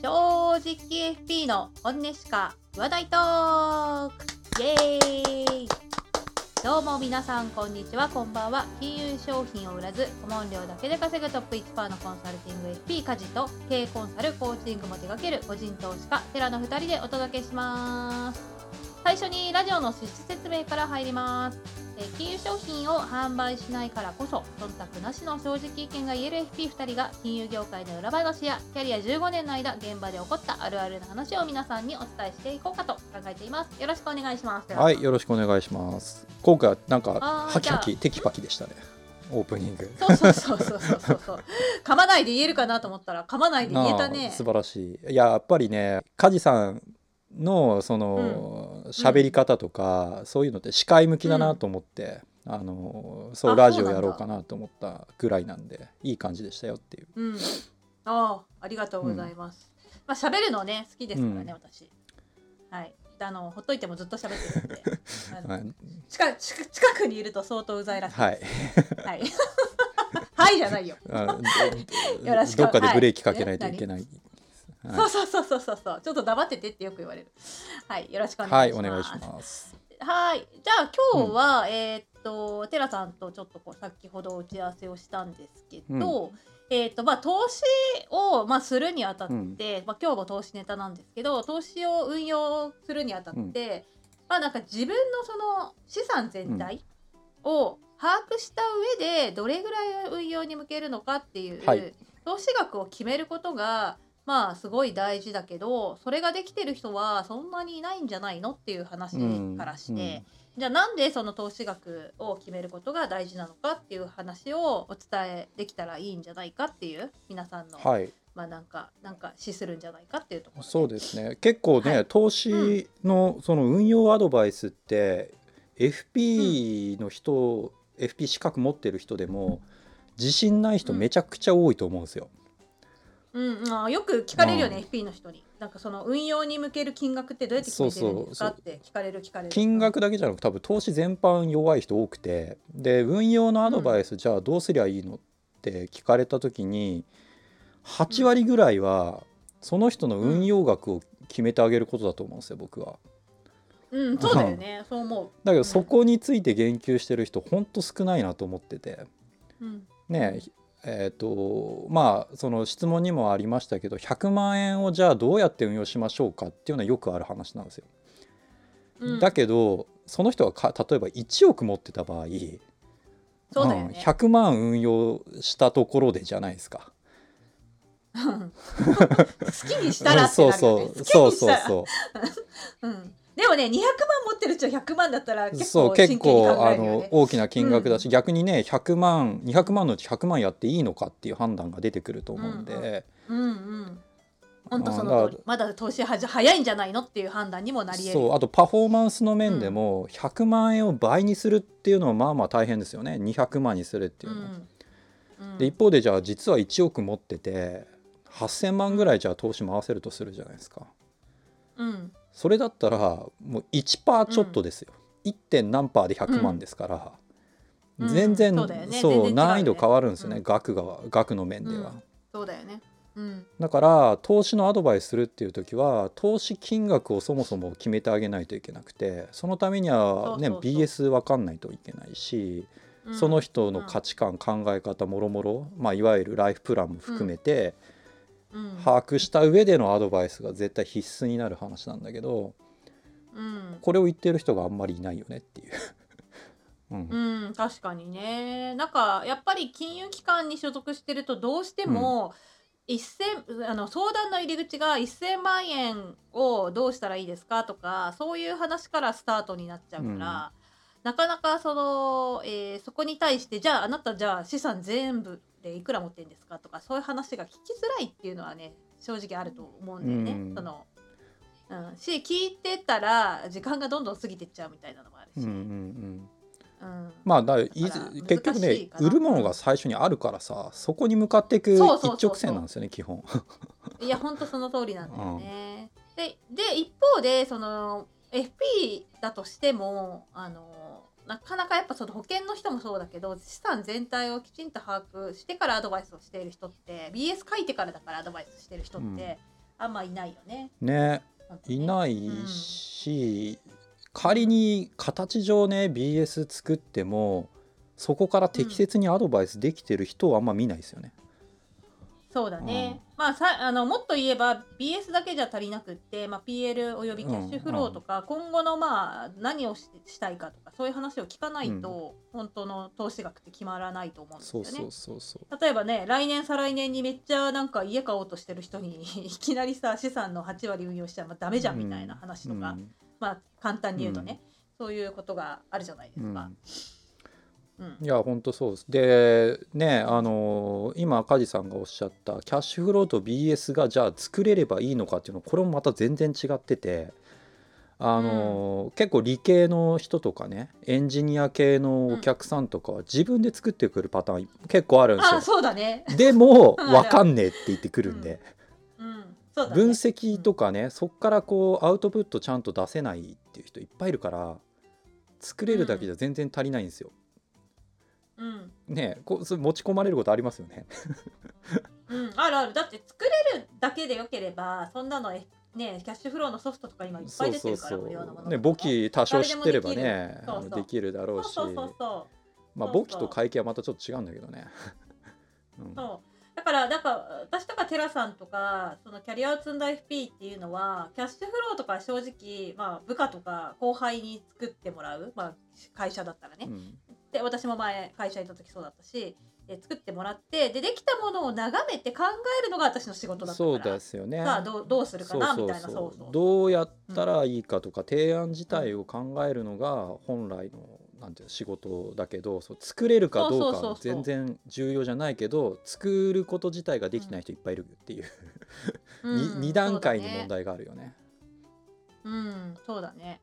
正直 FP の本音しか言わないトーク。イエーイ。どうも皆さんこんにちはこんばんは。金融商品を売らず顧問料だけで稼ぐトップ1%のコンサルティング FP 家事と経営コンサルコーチングも手掛ける個人投資家テラの2人でお届けします。最初にラジオの趣旨説明から入ります。え金融商品を販売しないからこそ忖度なしの正直意見が言える FP2 人が金融業界の裏話やキャリア15年の間現場で起こったあるあるな話を皆さんにお伝えしていこうかと考えています。よろしくお願いします。はいよろしくお願いします。今回はなんかハキハキテキパキでしたね。オープニング。そうそうそうそうそうそう。噛まないで言えるかなと思ったら噛まないで言えたね。素晴らしい。いややっぱりね梶さんのその喋、うん、り方とか、そういうのって視界向きだなと思って、うん、あのそうラジオやろうかなと思ったぐらいなんでいい感じでしたよっていう。うん、ああありがとうございます。まあ喋るのね好きですからね、私。はい。あのほっといてもずっと喋ってるんで、はい、近近くにいると相当うざいらしいはい。はい。はいじゃないよ。よろしく。どっかでブレーキかけないといけない。そうそうそうそうそうそう。ちょっと黙っててってよく言われる。はいよろしくお願いします。はいお願いします。はいじゃあ今日は、うん、えー、っとテラさんとちょっとこう先ほど打ち合わせをしたんですけど、うん、えー、っとまあ投資をまあするにあたって、うん、まあ今日も投資ネタなんですけど投資を運用するにあたって、まあなんか自分のその資産全体を把握した上でどれぐらい運用に向けるのかっていう、はい、投資額を決めることがまあすごい大事だけどそれができてる人はそんなにいないんじゃないのっていう話からして、じゃあなんでその投資額を決めることが大事なのかっていう話をお伝えできたらいいんじゃないかっていう皆さんの、はい、まあなんかなんか資するんじゃないかっていうところ、そうですね。結構ね、はい、投資のその運用アドバイスって、うん、FP の人、うん、FP 資格持ってる人でも自信ない人めちゃくちゃ多いと思うんですよ。うん、あよく聞かれるよね、FP の人に。なんかその運用に向ける金額ってどうやって決めてるんですかって聞かれる聞かれる。金額だけじゃなく多分投資全般弱い人多くてで運用のアドバイス、じゃあどうすりゃいいのって聞かれた時に8割ぐらいはその人の運用額を決めてあげることだと思うんですよ僕は。うん、そうだよね そう思う。だけどそこについて言及してる人ほんと少ないなと思ってて。うん、ねえーとまあ、その質問にもありましたけど100万円をじゃあどうやって運用しましょうかっていうのはよくある話なんですよ。うん、だけどその人がか例えば1億持ってた場合そうだよ、ね、100万運用したところでじゃないですか。好きにしたらってなるよ、ね、そうそうそう。そ うそう、う。ん。でもね200万持ってる人は100万だったら結構真剣に考えるよ、ね、あの大きな金額だし、うん、逆にね100万200万のうち100万やっていいのかっていう判断が出てくると思うんで。うんうん、うんうん。本当そのまだ投資は早いんじゃないのっていう判断にもなりそうあとパフォーマンスの面でも100万円を倍にするっていうのはまあまあ大変ですよね。200万にするっていうのは、うん。うん、で一方でじゃあ実は1億持ってて8,000万ぐらいじゃあ投資回せるとするじゃないですか、うん、それだったらもう1%ちょっとですよ、うん、1. 点何パーで100万ですから、うん、全然、そうね、そう難易度変わるんですよね、額が額の面では。そうだよね。うん、だから投資のアドバイスするっていう時は投資金額をそもそも決めてあげないといけなくてそのためにはね BS 分かんないといけないし、その人の価値観、考え方もろもろいわゆるライフプランも含めて、把握した上でのアドバイスが絶対必須になる話なんだけど、うん、これを言ってる人があんまりいないよねっていう。うん、うん、確かにね。なんかやっぱり金融機関に所属してるとどうしても、うん、あの相談の入り口が1,000万円をどうしたらいいですかとかそういう話からスタートになっちゃうから、うん、なかなかその、えー、そこに対してじゃああなたじゃあ資産全部でいくら持ってんですかとかそういう話が聞きづらいっていうのはね正直あると思うんだよね。うん、そのうん、し聞いてたら時間がどんどん過ぎてっちゃうみたいなのもあるし。うんうんうん、まあだ結局ね売るものが最初にあるからさそこに向かっていく一直線なんですよね基本。いやほんとその通りなんだよね。うん、でで一方でその FP だとしてもあのなかなかやっぱその保険の人もそうだけど資産全体をきちんと把握してからアドバイスをしている人って BS 書いてからだからアドバイスしてる人って、あんまいないよね。ねいないし、うん、仮に形上ね BS 作ってもそこから適切にアドバイスできてる人はあんま見ないですよね。そうだね、うん、まあさあのもっと言えば BS だけじゃ足りなくって、まあ、PL およびキャッシュフローとか、うん。うん、今後のまあ何をしたいかとかそういう話を聞かないと、うん、本当の投資額って決まらないと思うんですよね。例えばね来年再来年にめっちゃなんか家買おうとしてる人に いきなりさ資産の8割運用しちゃまあダメじゃんみたいな話とか、まあ簡単に言うとね、そういうことがあるじゃないですか。いや本当そうです。でねあの今梶さんがおっしゃったキャッシュフローと BS がじゃあ作れればいいのかっていうのこれもまた全然違っててあの、うん、結構理系の人とかねエンジニア系のお客さんとかは自分で作ってくるパターン結構あるんですよ。そうだね、でも 分かんねえって言ってくるんで。分析とかね、そっからこうアウトプットちゃんと出せないっていう人いっぱいいるから作れるだけじゃ全然足りないんですよ。うん、ねこう持ち込まれることありますよね。うん、あるある。だって作れるだけでよければそんなのねキャッシュフローのソフトとか今いっぱい出てるから無料のものね簿記多少知ってればねできる。だろうし。まあ簿記と会計はまたちょっと違うんだけどね。うん、そう。だからだから私とかテラさんとかそのキャリアを積んだ FP っていうのはキャッシュフローとか正直、まあ、部下とか後輩に作ってもらう、まあ、会社だったらね、うん、で私も前会社いた時そうだったしで作ってもらってでできたものを眺めて考えるのが私の仕事だったから。そうですよね。さあどどうするかな？みたいなそうそうどうやったらいいかとか、うん、提案自体を考えるのが本来のなんていう仕事だけどそう作れるかどうか全然重要じゃないけど作ること自体ができない人いっぱいいるっていう、うん、2段階の問題があるよね。うん、そうだね。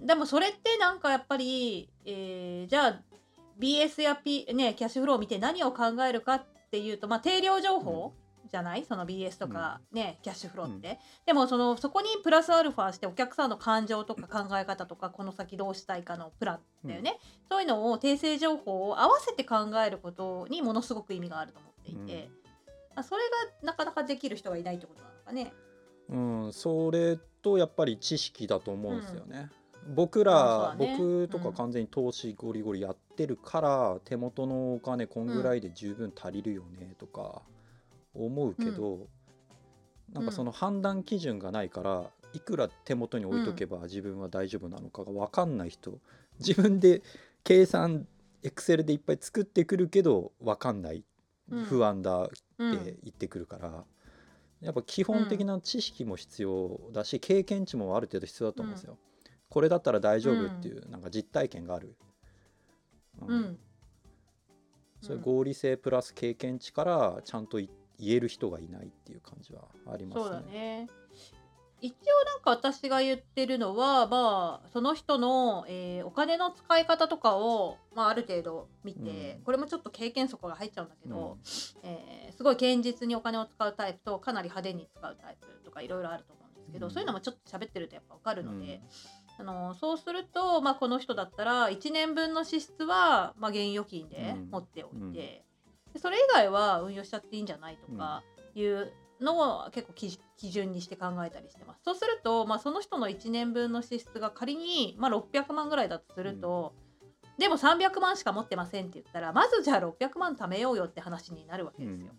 でもそれってなんかやっぱり、えー、じゃあ BS や、P ね、キャッシュフローを見て何を考えるかっていうと、まあ、定量情報、じゃない？その BS とかね、うん、キャッシュフローって、うん、でもそのそこにプラスアルファしてお客さんの感情とか考え方とかこの先どうしたいかのプランだよね、うん、そういうのを訂正情報を合わせて考えることにものすごく意味があると思っていて、うん、それがなかなかできる人がいないってことなのかね。うん、それとやっぱり知識だと思うんですよね。僕ら、ね、僕とか完全に投資ゴリゴリやってるから、うん、手元のお金こんぐらいで十分足りるよねとか思うけど、うん、なんかその判断基準がないからいくら手元に置いとけば自分は大丈夫なのかが分かんない人自分で計算エクセルでいっぱい作ってくるけど分かんない、不安だって言ってくるから。やっぱ基本的な知識も必要だし、経験値もある程度必要だと思うんですよ。これだったら大丈夫っていう、なんか実体験がある、うん、うん、それ合理性プラス経験値からちゃんと言える人がいないっていう感じはありますね。そうだね。一応なんか私が言ってるのはまあその人の、えー、お金の使い方とかを、まあ、ある程度見て、うん、これもちょっと経験則が入っちゃうんだけど、うん、えー、すごい堅実にお金を使うタイプとかなり派手に使うタイプとかいろいろあると思うんですけど、うん、そういうのもちょっと喋ってるとやっぱ分かるので、あのそうすると、まあ、この人だったら1年分の支出は、まあ、現預金で持っておいて、うん、でそれ以外は運用しちゃっていいんじゃないとかいうのを結構基準にして考えたりしてます。そうすると、まあ、その人の1年分の支出が仮に、まあ、600万ぐらいだとすると、うん、でも300万しか持ってませんって言ったらまずじゃあ600万貯めようよって話になるわけですよ。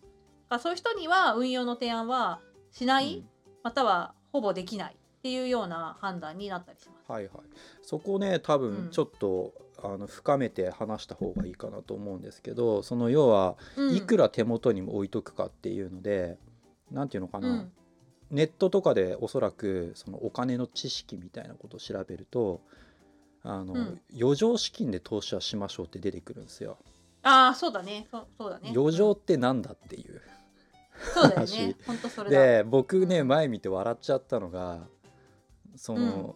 うん、そういう人には運用の提案はしない、うん、またはほぼできないっていうような判断になったりします。はいはい、そこね多分ちょっと、うん、あの深めて話した方がいいかなと思うんですけどその要はいくら手元にも置いとくかっていうので何、うん、て言うのかな、うん、ネットとかでおそらくそのお金の知識みたいなことを調べるとあの、余剰資金で投資はしましょうって出てくるんですよ。ああそうだねそそうだね。余剰ってなんだっていう。そうだよね。本当それで僕ね前見て笑っちゃったのがその、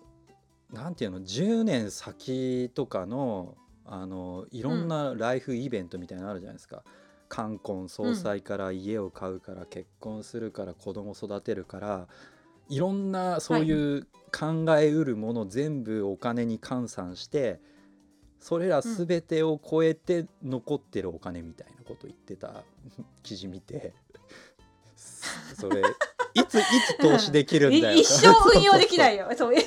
うん、なんていうの10年先とかのあのいろんなライフイベントみたいなのあるじゃないですか。冠婚葬祭から家を買うから結婚するから子供育てるからいろんなそういう考えうるもの全部お金に換算してそれら全てを超えて残ってるお金みたいなこと言ってた 記事見てそれいついつ投資できるんだよ一生運用できないよ。そう一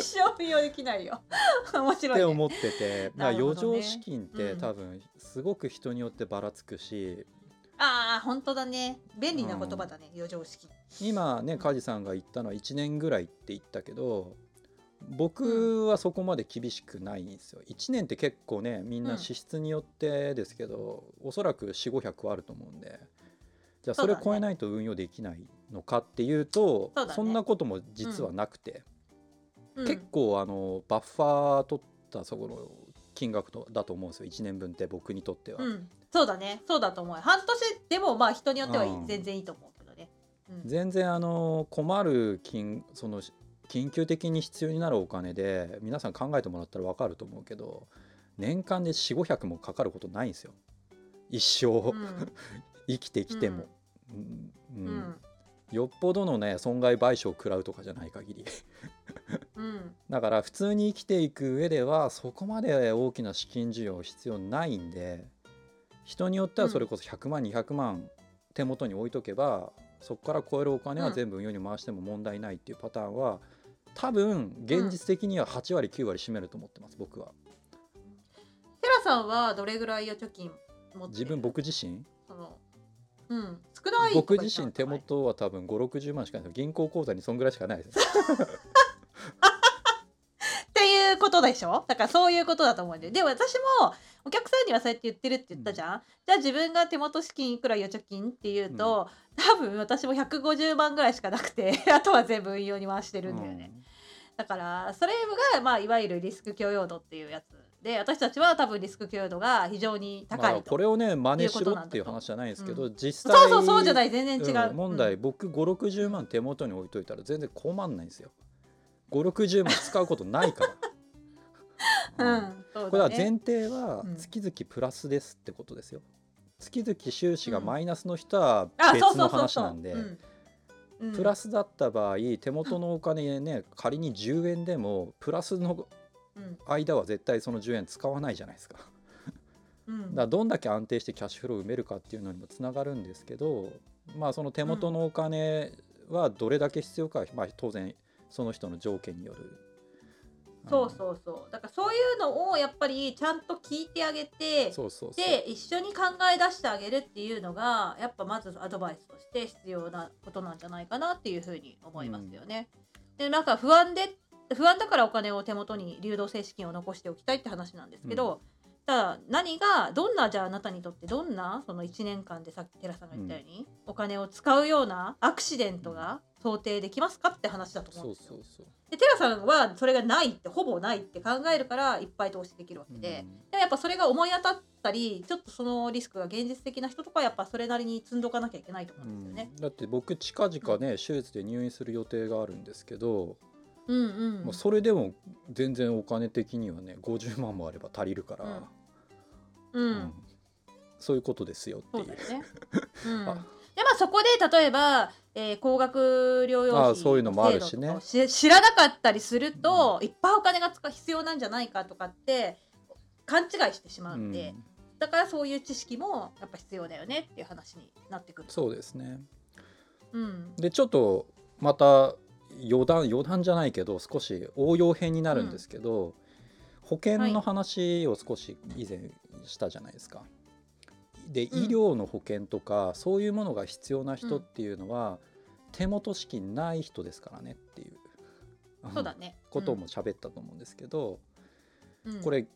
生運用できないよ。面白い、ね、って思ってて、まあ、余剰資金って多分すごく人によってばらつくし、ああ本当だね。便利な言葉だね、うん、余剰資金。今ね梶さんが言ったのは1年ぐらいって言ったけど僕はそこまで厳しくないんですよ。1年って結構ねみんな支出によってですけど、うん、おそらく4500あると思うんでじゃあそれを超えないと運用できないのかっていうとそ、ね,、そんなことも実はなくて、うん、結構あのバッファー取ったそこの金額とだと思うんですよ。1年分って僕にとっては、うん、そうだね。そうだと思う。半年でもまあ人によっては全然いいと思うけどね、うん、全然あの困る金その緊急的に必要になるお金で皆さん考えてもらったら分かると思うけど年間で4500もかかることないんですよ。一生、うん、生きてきても、うん。うん、よっぽどのね損害賠償を食らうとかじゃない限り。うん、だから普通に生きていく上ではそこまで大きな資金需要必要ないんで人によってはそれこそ100万、200万手元に置いとけばそこから超えるお金は全部運用に回しても問題ないっていうパターンは多分現実的には8割9割占めると思ってます僕は。テラさんはどれぐらい預貯金持って自分僕自身？うん、少ない僕自身手元は多分560万しかない。銀行口座にそんぐらいしかないです。っていうことでしょ？だからそういうことだと思うんででも私もお客さんにはそうやって言ってるって言ったじゃん、うん、じゃあ自分が手元資金いくら預貯金っていうと、うん、多分私も150万ぐらいしかなくて あとは全部運用に回してるんだよね、うん、だからそれが、まあ、いわゆるリスク許容度っていうやつで私たちは多分リスク許容度が非常に高い、まあ、これをね真似しろっていう話じゃないですけど、うん、実際そうそうそうじゃない全然違う、うん、問題、僕560万手元に置いといたら全然困んないんですよ。560万使うことないから。うん、ね、これは前提は月々プラスですってことですよ、月々収支がマイナスの人は別の話なんでプラスだった場合手元のお金ね仮に10円でもプラスの間は絶対その10円使わないじゃないですか。うん、だからどんだけ安定してキャッシュフローを埋めるかっていうのにもつながるんですけどまあその手元のお金はどれだけ必要か、まあ、当然その人の条件による。そうそうそうだからそういうのをやっぱりちゃんと聞いてあげてで一緒に考え出してあげるっていうのがやっぱまずアドバイスとして必要なことなんじゃないかなっていうふうに思いますよね。うん、でなんか不安で不安だからお金を手元に流動性資金を残しておきたいって話なんですけど、うん、ただ何がどんなじゃああなたにとってどんなその1年間でさっき寺さんが言ったように、うん、お金を使うようなアクシデントが想定できますかって話だと思うんですよ。そうそうそう。でテラさんはそれがないってほぼないって考えるからいっぱい投資できるわけで、うん、でもやっぱそれが思い当たったりちょっとそのリスクが現実的な人とかはやっぱそれなりに積んどかなきゃいけないと思うんですよね。うん、だって僕近々ね手術で入院する予定があるんですけどうんうん。まあ、それでも全然お金的にはね50万もあれば足りるから、うん、うん、そういうことですよっていう。うね。うん、でまあそこで例えば、えー、高額療養費そういうのもあるしね。知らなかったりすると、うん、いっぱいお金が使必要なんじゃないかとかって勘違いしてしまうんで、うん、だからそういう知識もやっぱ必要だよねっていう話になってくる。そうですね、うん、でちょっとまた余談余談じゃないけど少し応用編になるんですけど、うん、保険の話を少し以前したじゃないですか。で医療の保険とか、そういうものが必要な人っていうのは、手元資金ない人ですからねっていうそうだね、ことも喋ったと思うんですけど、これ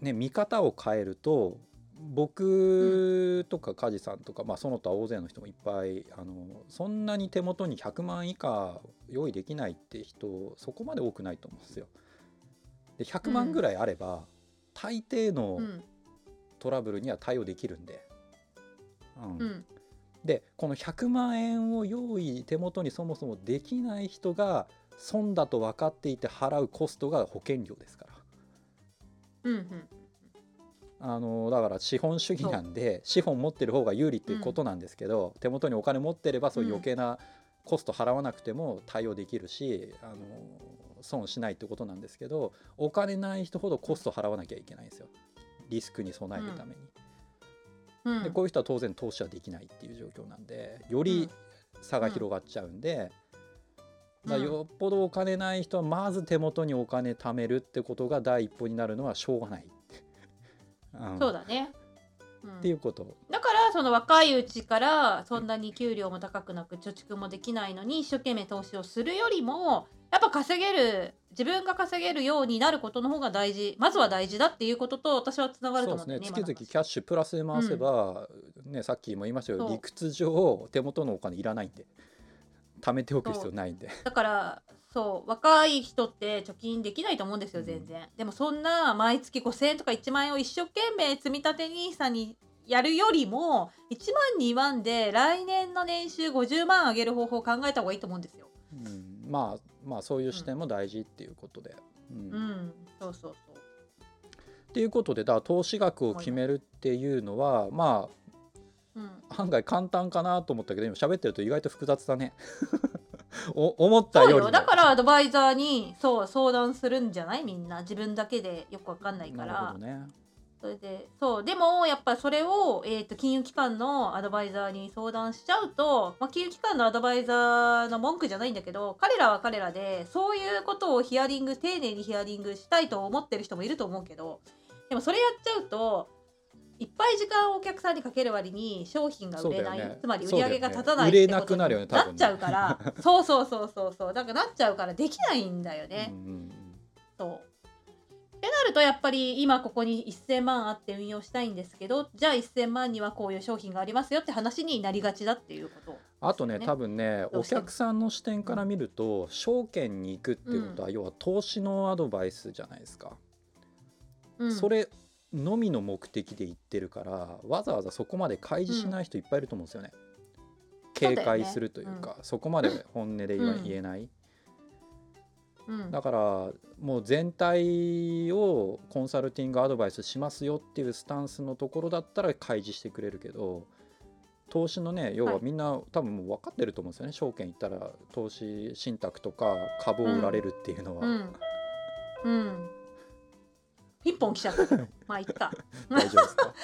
ね見方を変えると僕とか梶さんとか、まあ、その他大勢の人もいっぱいあのそんなに手元に100万以下用意できないって人そこまで多くないと思うんですよ。で100万ぐらいあれば、うん、大抵のトラブルには対応できるんで。うん、うん、でこの100万円を用意手元にそもそもできない人が損だと分かっていて払うコストが保険料ですから。うんうんあのだから資本主義なんで資本持ってる方が有利っていうことなんですけど、うん、手元にお金持ってればそういう余計なコスト払わなくても対応できるし、あの損しないってことなんですけどお金ない人ほどコスト払わなきゃいけないんですよ。リスクに備えるために。うん、でこういう人は当然投資はできないっていう状況なんでより差が広がっちゃうんで、うん、よっぽどお金ない人はまず手元にお金貯めるってことが第一歩になるのはしょうがない。うん、そうだね。っていうこと。だからその若いうちからそんなに給料も高くなく貯蓄もできないのに一生懸命投資をするよりもやっぱ稼げる自分が稼げるようになることの方が大事まずは大事だっていうことと私はつながると思うんですね。月々キャッシュプラスで回せば、うん、ね、さっきも言いましたけど理屈上手元のお金いらないんで貯めておく必要ないんで。だからそう若い人って貯金できないと思うんですよ全然、でもそんな毎月5,000円とか1万円を一生懸命積み立て NISA にやるよりも1万2万で来年の年収50万上げる方法を考えた方がいいと思うんですよ。うん、まあまあそういう視点も大事っていうことで。うん、うん、そうそうそう。っていうことでだから投資額を決めるっていうのはまあ、うん、案外簡単かなと思ったけど今喋ってると意外と複雑だね。お思ったよりだからアドバイザーにそう相談するんじゃない？みんな。自分だけでよくわかんないから。ね。それでそう。でもやっぱそれを、えーと、金融機関のアドバイザーに相談しちゃうと、まあ、金融機関のアドバイザーの文句じゃないんだけど彼らは彼らでそういうことをヒアリング丁寧にヒアリングしたいと思ってる人もいると思うけどでもそれやっちゃうといっぱい時間をお客さんにかける割に商品が売れない、ね、つまり売り上げが立たないってことになっちゃうから、ね、そうそうそうそうそう。だからなっちゃうからできないんだよね。うんうん、そう。ってなるとやっぱり今ここに1,000万あって運用したいんですけどじゃあ1,000万にはこういう商品がありますよって話になりがちだっていうこと、ね、あとね多分ねお客さんの視点から見ると、証券に行くっていうことは、うん、要は投資のアドバイスじゃないですか。うん、それのみの目的で言ってるからわざわざそこまで開示しない人いっぱいいると思うんですよね。うん、警戒するというかそ、ねうん、こまで本音で言えない。うん、だからもう全体をコンサルティングアドバイスしますよっていうスタンスのところだったら開示してくれるけど投資のね要はみんな、はい、多分もう分かってると思うんですよね証券行ったら。投資信託とか株を売られるっていうのは。うん一本来ちゃったけど。まあいっか。大丈夫ですか？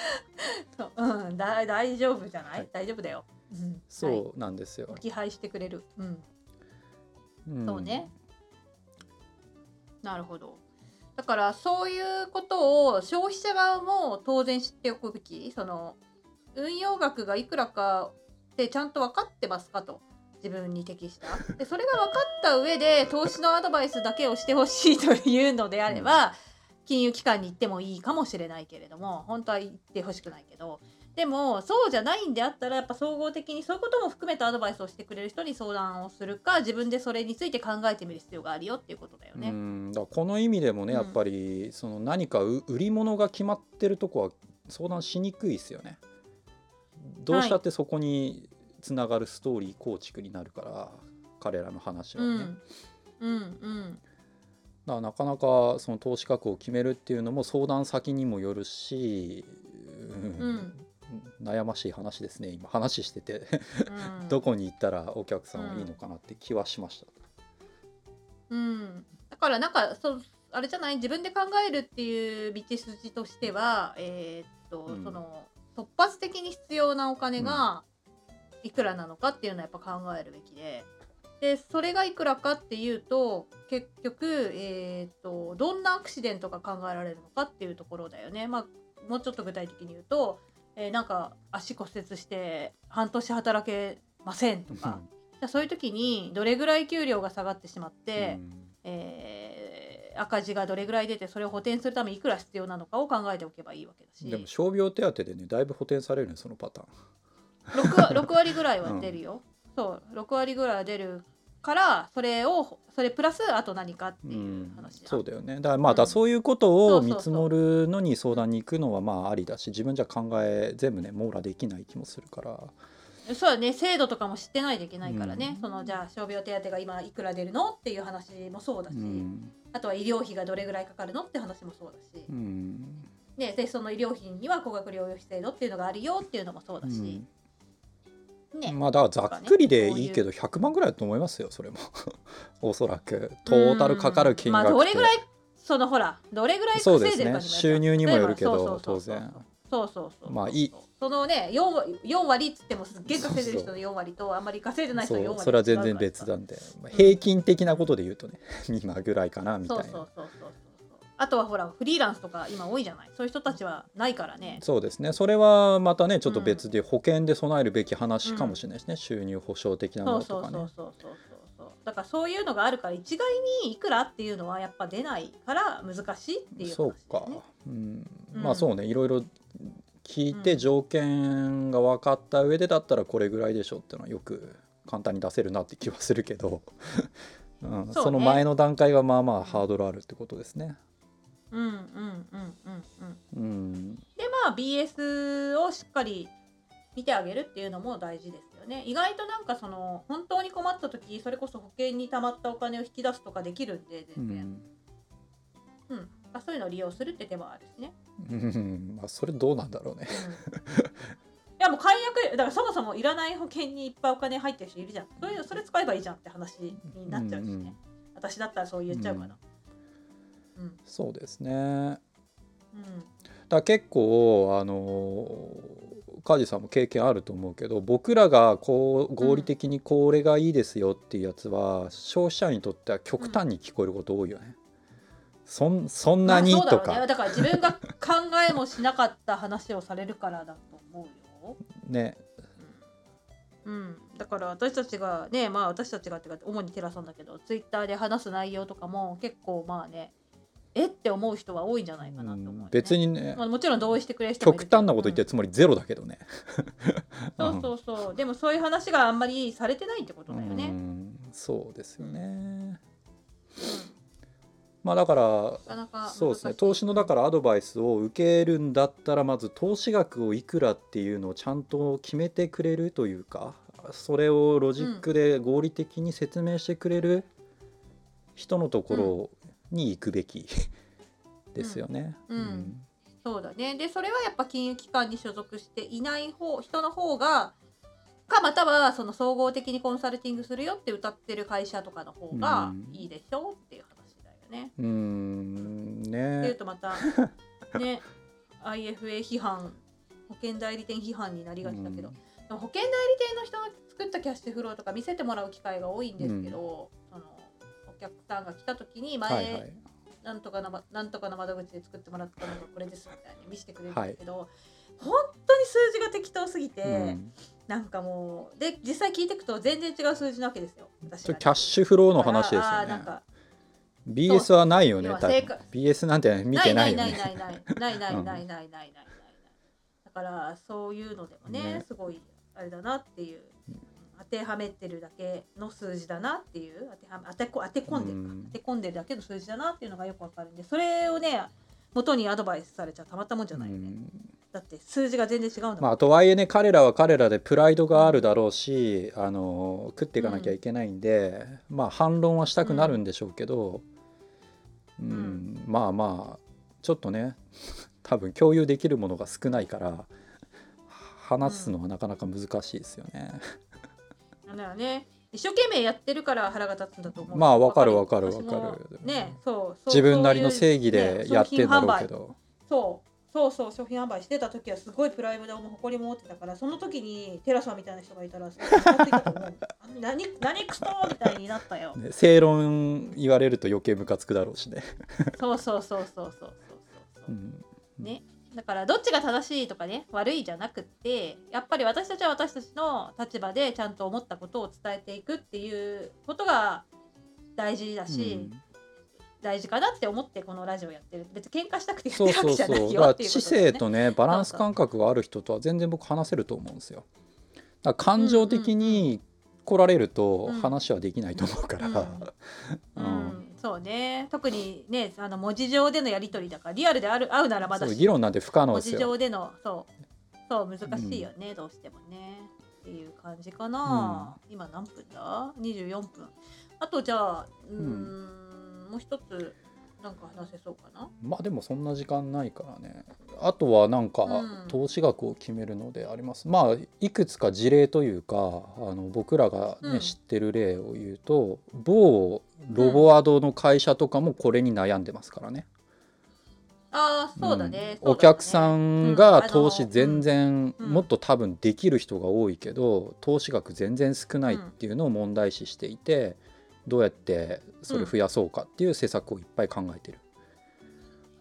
そう。うん。だ大丈夫じゃない、はい、大丈夫だよ、うん、そうなんですよ、置き配してくれる。うん、うん、そうね。なるほど。だからそういうことを消費者側も当然知っておくべき？その運用額がいくらかってちゃんと分かってますかと。自分に適した。でそれが分かった上で投資のアドバイスだけをしてほしいというのであれば、うん金融機関に行ってもいいかもしれないけれども本当は行ってほしくないけどでもそうじゃないんであったらやっぱ総合的にそういうことも含めたアドバイスをしてくれる人に相談をするか自分でそれについて考えてみる必要があるよっていうことだよね。うんだこの意味でもね、やっぱりその何か売り物が決まってるとこは相談しにくいですよね。どうしたってそこにつながるストーリー構築になるから、彼らの話はね。うん、うん、うんだからなかなかその投資額を決めるっていうのも相談先にもよるし、うん、悩ましい話ですね今。話してて。どこに行ったらお客さんはいいのかなって気はしました。うん、だからなんかそあれじゃない？自分で考えるっていう道筋としては、えー、っと、うん、その突発的に必要なお金がいくらなのかっていうのはやっぱ考えるべきで。でそれがいくらかっていうと結局、えーと、どんなアクシデントが考えられるのかっていうところだよね。まあ、もうちょっと具体的に言うと、えー、なんか足骨折して半年働けませんとか、じゃそういう時にどれぐらい給料が下がってしまって、うん、えー、赤字がどれぐらい出てそれを補填するためにいくら必要なのかを考えておけばいいわけだし。でも傷病手当でねだいぶ補填されるねそのパターン。6, 6割ぐらいは出るよ、そう6割ぐらいは出るからそれをそれプラスあと何かっていう話、うん、そうだよね。だからまあ、だそういうことを見積もるのに相談に行くのはまあありだし自分じゃ考え全部ね網羅できない気もするから。そうだね。制度とかも知ってないといけないからね、うん、そのじゃあ傷病手当が今いくら出るのっていう話もそうだし、うん、あとは医療費がどれぐらいかかるのって話もそうだし、うん、ででその医療費には高額療養費制度っていうのがあるよっていうのもそうだし、ね、まあだからざっくりでいいけど100万ぐらいだと思いますよそれも。おそらく。トータルかかる額金まあどれぐらいそのほらどれぐらい稼いでるかね、収入にもよるけど当然。そうそうそうまあいい。そのね 4, 4割っつってもすっげえ稼いでる人の4割とあんまり稼いでない人の4割それは全然別なんで、まあ、平均的なことで言うとね、今ぐらいかなみたいな。そうそうそうそうあとはほらフリーランスとか今多いじゃない？そういう人たちはないからね。そうですね。それはまたねちょっと別で保険で備えるべき話かもしれないですね、うん、収入保障的なものとかね。そうそうそうそうそう。だからそういうのがあるから一概にいくらっていうのはやっぱ出ないから難しいっていう、ね、そうか、うん、まあそうね。いろいろ聞いて条件が分かった上でだったらこれぐらいでしょっていうのはよく簡単に出せるなって気はするけど。うん、そ、ね,、の前の段階はまあまあハードルあるってことですね。うんうんうんうんうん。うん、でまあ BS をしっかり見てあげるっていうのも大事ですよね。意外となんかその本当に困った時それこそ保険に貯まったお金を引き出すとかできるんで全然。うん、うんあ、そういうのを利用するって手もあるしね。うん まあそれどうなんだろうね。いやもう解約だからそもそもいらない保険にいっぱいお金入ってる人いるじゃん。それそれ使えばいいじゃんって話になっちゃうしね。うんうん、私だったらそう言っちゃうかな。うんそうですね。うん、だ結構あの梶さんも経験あると思うけど僕らがこう合理的にこれがいいですよっていうやつは、うん、消費者にとっては極端に聞こえること多いよね。そんそんなに、とか、ね、だから自分が考えもしなかった話をされるからだと思うよ。ね。うん、だから私たちがねまあ私たちがってか主にテラさんだけどツイッターで話す内容とかも結構まあねえ？って思う人は多いんじゃないかなと思う、ね、別にね、まあ、もちろん同意してくれる人も極端なこと言ってるつもりゼロだけどね、うん、そうそうそう。でもそういう話があんまりされてないってことだよね。そうですよね、うん、まあだからそうですね。投資のだからアドバイスを受けるんだったらまず投資額をいくらっていうのをちゃんと決めてくれるというかそれをロジックで合理的に説明してくれる人のところに行くべきですよね。うん、うん、そうだね。でそれはやっぱ金融機関に所属していない方人の方がかまたはその総合的にコンサルティングするよって歌ってる会社とかの方がいいでしょうっていう話だよね。うん。ね。っていうとまた ね IFA 批判保険代理店批判になりがちだけど、でも保険代理店の人の作ったキャッシュフローとか見せてもらう機会が多いんですけど、うん、その客さんが来た時に前、はいはい、なんとかのなんとかの窓口で作ってもらったのがこれですみたいに見せてくれるんですけど、はい、本当に数字が適当すぎて、うん、なんかもうで実際聞いていくと全然違う数字なわけですよ私キャッシュフローの話ですよね。BS はないよね。BS なんて見てないよね。ないないないないないないないないないない。だからそういうのでもね、ね、すごいあれだなっていう。当てはめてるだけの数字だなっていう当ては当てこ当て込んでるか、当て込んでるだけの数字だなっていうのがよくわかるんでそれをね元にアドバイスされちゃたまったもんじゃないよね。だって数字が全然違うんだまあ、とはいえね彼らは彼らでプライドがあるだろうし、あの食っていかなきゃいけないんで、うん、まあ反論はしたくなるんでしょうけど、うん、うん、まあまあちょっとね 多分共有できるものが少ないから話すのはなかなか難しいですよね。だよね。一生懸命やってるから腹が立つんだと思う。まあわかるわかる。わかるねそう自分なりの正義でやってんだろうけど、そうそうそう商品販売してた時はすごいプライドも誇りも持ってたからその時にテラさんみたいな人がいたらすご い何何クソみたいになったよ、ね、正論言われると余計ムカつくだろうしね。そうそうそうそうそうそうそう、うん、ねだからどっちが正しいとかね悪いじゃなくってやっぱり私たちは私たちの立場でちゃんと思ったことを伝えていくっていうことが大事だし、うん、大事かなって思ってこのラジオやってる。別に喧嘩したくてやってるわけじゃないよっていう、ね、知性とねバランス感覚がある人とは全然僕話せると思うんですよ。だ感情的に来られると話はできないと思うから。うん そうね。特にねあの文字上でのやり取りだからリアルである会うならまだ議論なんて不可能ですよ。文字上でのそう。そう難しいよね、うん、どうしてもね。っていう感じかな、うん、今何分だ？24分。あとじゃあうん、もう一つなんか話せそうかな？まあでもそんな時間ないからねあとはなんか投資額を決めるのであります、うん、まあいくつか事例というかあの僕らがね、うん、知ってる例を言うと某ロボアドの会社とかもこれに悩んでますからね。あそうだね、うん、お客さんが投資全然、もっと多分できる人が多いけど投資額全然少ないっていうのを問題視していて、どうやってそれ増やそうかっていう施策をいっぱい考えてる。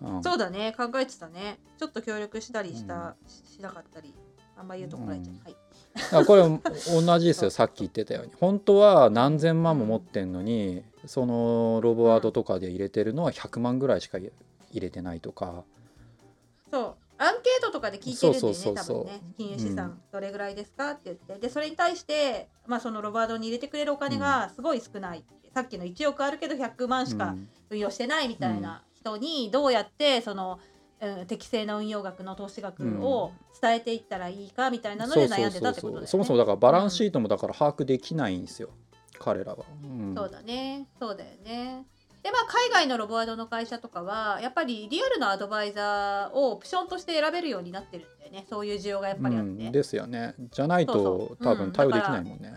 うん、そうだね。考えてたね。ちょっと協力したりした、しなかったり。あんま言うと怒られちゃう、はい。これ同じですよ。さっき言ってたように。本当は何千万も持ってんのにそのロボワードとかで入れてるのは100万ぐらいしか入れてないとか。そう。アンケートとかで聞いてるんでね多分ね。金融資産どれぐらいですかって言って、でそれに対して、まあ、そのロバードに入れてくれるお金がすごい少ない、うん、さっきの1億あるけど100万しか運用してないみたいな人にどうやってそのうん、適正な運用額の投資額を伝えていったらいいかみたいなので悩んでたってことだよね。そもそもだからバランスシートもだから把握できないんですよ、うん、彼らは、うん、そうだねそうだよね。でまあ海外のロボアドの会社とかはやっぱりリアルなアドバイザーをオプションとして選べるようになってるんだよねそういう需要がやっぱりあって。ですよね。じゃないと多分対応できないもんね。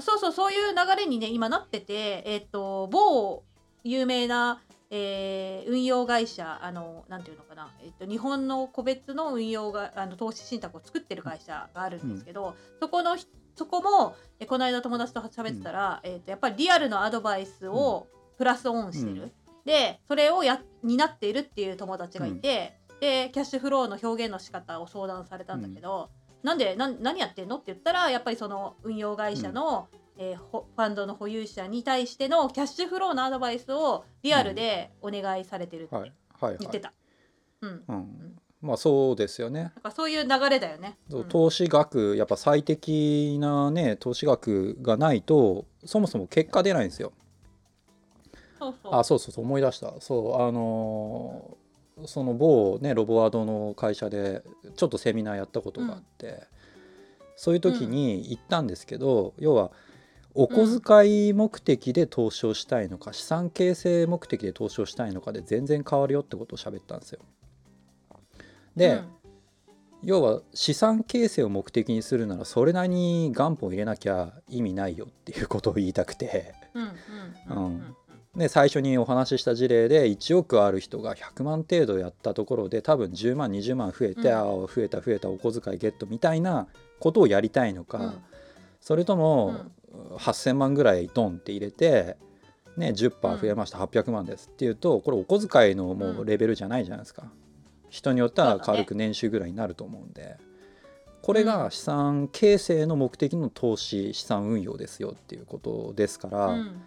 そうそうそういう流れにね今なっててえっ、ー、と某有名なえー、運用会社あのなんていうのかな、えっと、日本の個別の運用があの投資信託を作ってる会社があるんですけど、うん、そこのそこもえこの間友達と喋ってたら、うん、えっと、やっぱりリアルのアドバイスをプラスオンしてる、うん、でそれをや担っているっていう友達がいて、でキャッシュフローの表現の仕方を相談されたんだけど、うん、なんでな何やってんの？って言ったらやっぱりその運用会社の、えー、ファンドの保有者に対してのキャッシュフローのアドバイスをリアルでお願いされてるって言ってた。まあそうですよね。なんそういう流れだよね。投資額やっぱ最適なね投資額がないとそもそも結果出ないんですよ。そうそう。あそうそうそう思い出した。そうあのー、その某ねロボワードの会社でちょっとセミナーやったことがあって、うん、そういう時に行ったんですけど、うん、要はお小遣い目的で投資をしたいのか、資産形成目的で投資をしたいのかで全然変わるよってことを喋ったんですよ。で、うん、要は資産形成を目的にするならそれなりに元本を入れなきゃ意味ないよっていうことを言いたくて。で最初にお話しした事例で1億ある人が100万程度やったところで多分10万20万増えて、うん、ああ増えた増えたお小遣いゲットみたいなことをやりたいのか、うん、それとも、8,000万ぐらいドンって入れて、ね、10%増えました、うん、800万ですっていうとこれお小遣いのもうレベルじゃないじゃないですか、うん、人によっては軽く年収ぐらいになると思うんで、これが資産形成の目的の投資資産運用ですよっていうことですから、うん、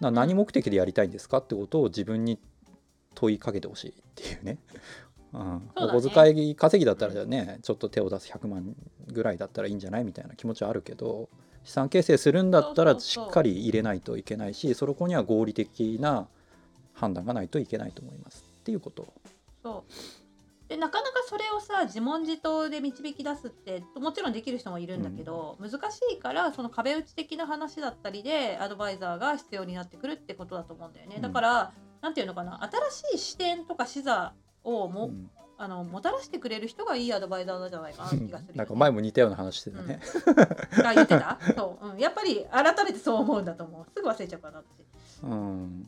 何目的でやりたいんですかってことを自分に問いかけてほしいっていうね。うん、ね、お小遣い稼ぎだったらねちょっと手を出す100万ぐらいだったらいいんじゃないみたいな気持ちはあるけど資産形成するんだったらしっかり入れないといけないしそこには合理的な判断がないといけないと思いますっていうこと。そう。でなかなかそれをさ自問自答で導き出すってもちろんできる人もいるんだけど、うん、難しいからその壁打ち的な話だったりでアドバイザーが必要になってくるってことだと思うんだよね、うん、だから何て言うのかな新しい視点とか視座をも、うん。あのもたらしてくれる人がいいアドバイザーじゃないかなって気がする、ね、なんか前も似たような話してたね。うん、あ言ってた？そう、うん、やっぱり改めてそう思うんだと思う。すぐ忘れちゃうかな私。うん。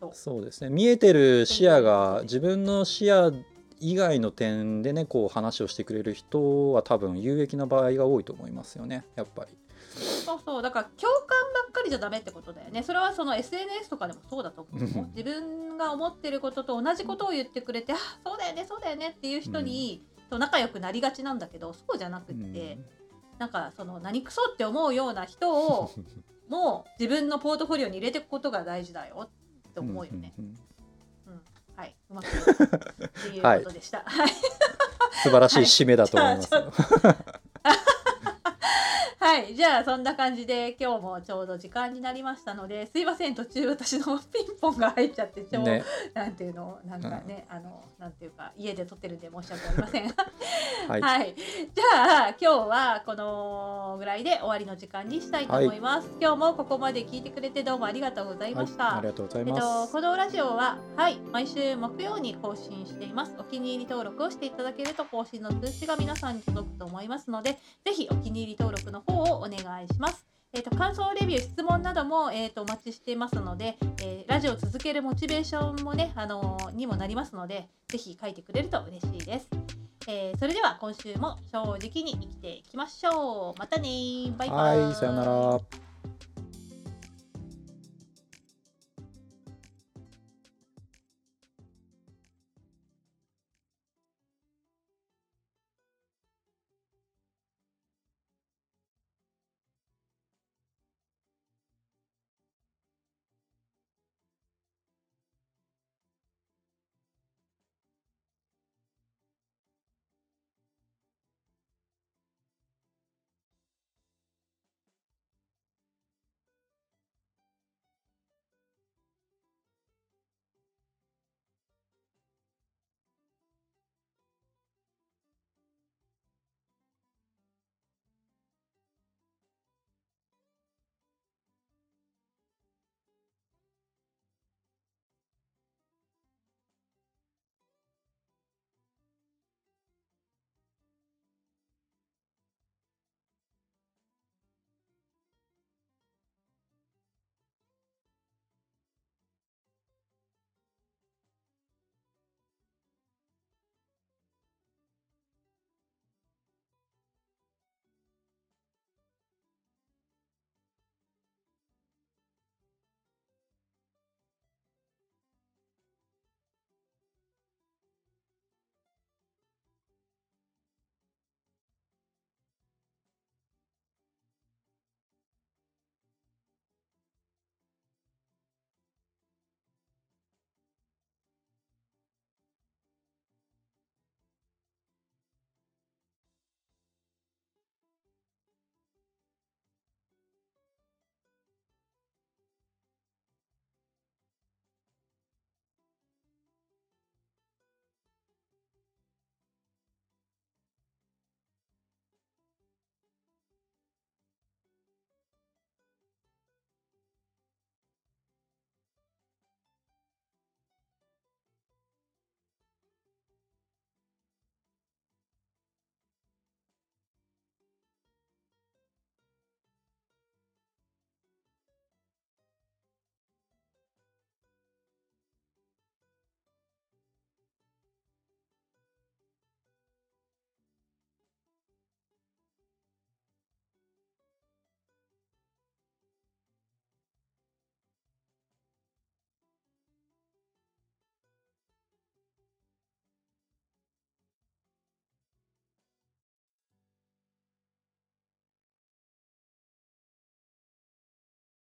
そう。そうですね。見えてる視野が自分の視野以外の点でねこう話をしてくれる人は多分有益な場合が多いと思いますよね。やっぱり。そうそう。だから共感りじゃダメってことだよね。それはその SNS とかでもそうだと思う自分が思ってることと同じことを言ってくれてあそうだよねそうだよねっていう人に、と仲良くなりがちなんだけどそうじゃなくって、うん、なんかその何クソって思うような人を もう自分のポートフォリオに入れていくことが大事だよって思うよね。うん、はい、うまくっていうことでした。はい、素晴らしい締めだと思います。はいじゃあそんな感じで今日もちょうど時間になりましたのですいません途中私のピンポンが入っちゃって超、ね、なんていうの？なんかね、うん、あのなんていうか家で撮ってるんで申し訳ありません。はい、はい、じゃあ今日はこのぐらいで終わりの時間にしたいと思います、はい、今日もここまで聞いてくれてどうもありがとうございました、はい、ありがとうございます、えっと、このラジオははい毎週木曜に更新しています。お気に入り登録をしていただけると更新の通知が皆さんに届くと思いますのでぜひお気に入り登録の方をお願いします。えーと、感想レビュー質問なども、えーと、お待ちしていますので、えー、ラジオを続けるモチベーションもね、あのー、にもなりますのでぜひ書いてくれると嬉しいです。えー、それでは今週も正直に生きていきましょう。またねバイバイ。はい、さよなら。